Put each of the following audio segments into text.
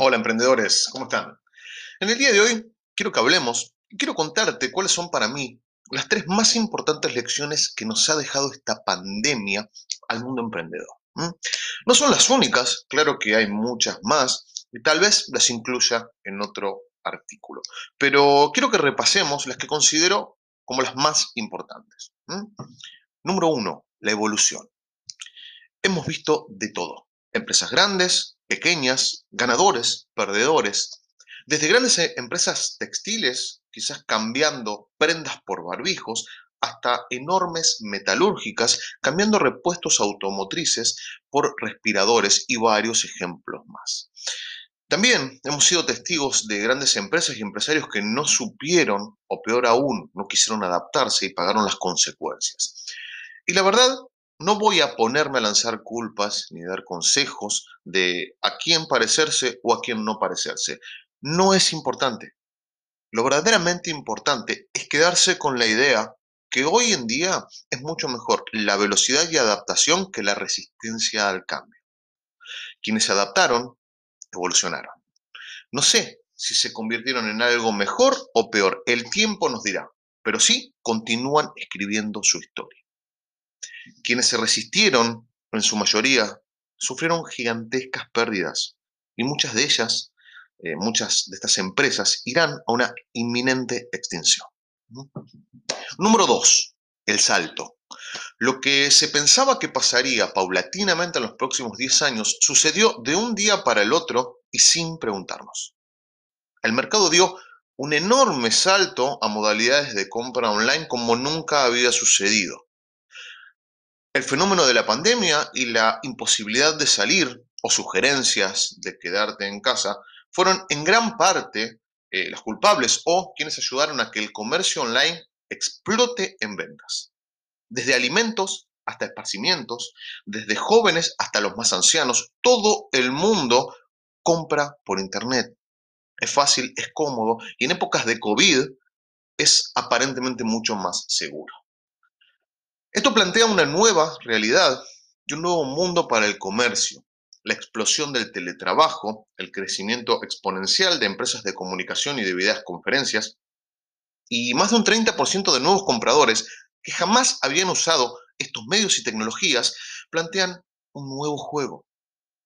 Hola emprendedores, ¿cómo están? En el día de hoy quiero que hablemos y quiero contarte cuáles son para mí las tres más importantes lecciones que nos ha dejado esta pandemia al mundo emprendedor. No son las únicas, claro que hay muchas más y tal vez las incluya en otro artículo, pero quiero que repasemos las que considero como las más importantes. Número uno, la evolución. Hemos visto de todo, empresas grandes, pequeñas, ganadores, perdedores, desde grandes eh, empresas textiles, quizás cambiando prendas por barbijos, hasta enormes metalúrgicas, cambiando repuestos automotrices por respiradores y varios ejemplos más. También hemos sido testigos de grandes empresas y empresarios que no supieron, o peor aún, no quisieron adaptarse y pagaron las consecuencias. Y la verdad no voy a ponerme a lanzar culpas ni dar consejos de a quién parecerse o a quién no parecerse. No es importante. Lo verdaderamente importante es quedarse con la idea que hoy en día es mucho mejor la velocidad y adaptación que la resistencia al cambio. Quienes se adaptaron, evolucionaron. No sé si se convirtieron en algo mejor o peor, el tiempo nos dirá, pero sí continúan escribiendo su historia. Quienes se resistieron, en su mayoría, sufrieron gigantescas pérdidas y muchas de ellas, eh, muchas de estas empresas, irán a una inminente extinción. Número dos, el salto. Lo que se pensaba que pasaría paulatinamente en los próximos 10 años sucedió de un día para el otro y sin preguntarnos. El mercado dio un enorme salto a modalidades de compra online como nunca había sucedido. El fenómeno de la pandemia y la imposibilidad de salir o sugerencias de quedarte en casa fueron en gran parte eh, los culpables o quienes ayudaron a que el comercio online explote en ventas. Desde alimentos hasta esparcimientos, desde jóvenes hasta los más ancianos, todo el mundo compra por Internet. Es fácil, es cómodo y en épocas de COVID es aparentemente mucho más seguro. Esto plantea una nueva realidad y un nuevo mundo para el comercio, la explosión del teletrabajo, el crecimiento exponencial de empresas de comunicación y de videoconferencias, y más de un 30% de nuevos compradores que jamás habían usado estos medios y tecnologías plantean un nuevo juego,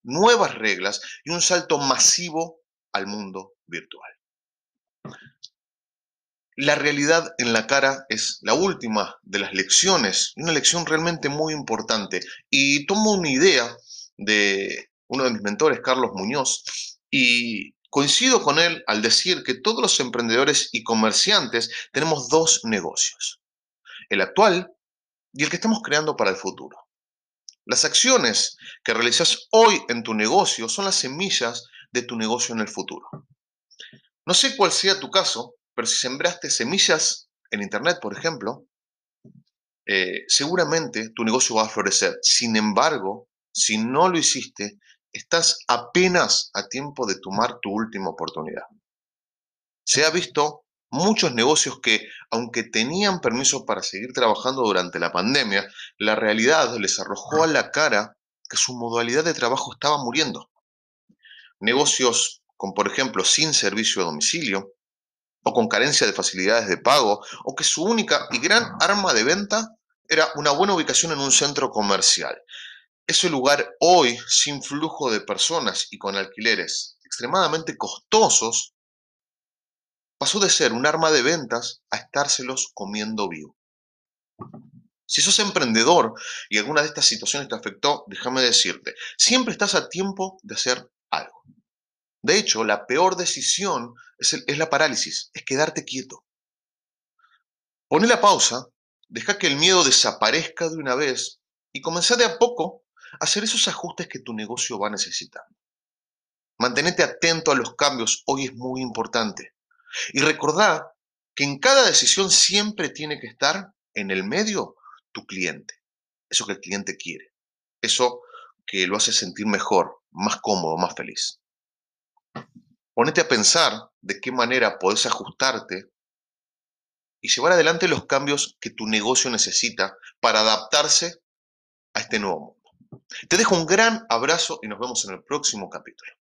nuevas reglas y un salto masivo al mundo virtual. La realidad en la cara es la última de las lecciones, una lección realmente muy importante. Y tomo una idea de uno de mis mentores, Carlos Muñoz, y coincido con él al decir que todos los emprendedores y comerciantes tenemos dos negocios, el actual y el que estamos creando para el futuro. Las acciones que realizas hoy en tu negocio son las semillas de tu negocio en el futuro. No sé cuál sea tu caso, pero si sembraste semillas en Internet, por ejemplo, eh, seguramente tu negocio va a florecer. Sin embargo, si no lo hiciste, estás apenas a tiempo de tomar tu última oportunidad. Se ha visto muchos negocios que, aunque tenían permiso para seguir trabajando durante la pandemia, la realidad les arrojó a la cara que su modalidad de trabajo estaba muriendo. Negocios con, por ejemplo, sin servicio a domicilio, o con carencia de facilidades de pago, o que su única y gran arma de venta era una buena ubicación en un centro comercial. Ese lugar hoy, sin flujo de personas y con alquileres extremadamente costosos, pasó de ser un arma de ventas a estárselos comiendo vivo. Si sos emprendedor y alguna de estas situaciones te afectó, déjame decirte, siempre estás a tiempo de hacer algo. De hecho, la peor decisión es, la parálisis, es quedarte quieto. Poné la pausa, deja que el miedo desaparezca de una vez y comenzá de a poco a hacer esos ajustes que tu negocio va necesitando. Mantenete atento a los cambios, hoy es muy importante. Y recordá que en cada decisión siempre tiene que estar en el medio tu cliente, eso que el cliente quiere, eso que lo hace sentir mejor, más cómodo, más feliz. Ponete a pensar de qué manera podés ajustarte y llevar adelante los cambios que tu negocio necesita para adaptarse a este nuevo mundo. Te dejo un gran abrazo y nos vemos en el próximo capítulo.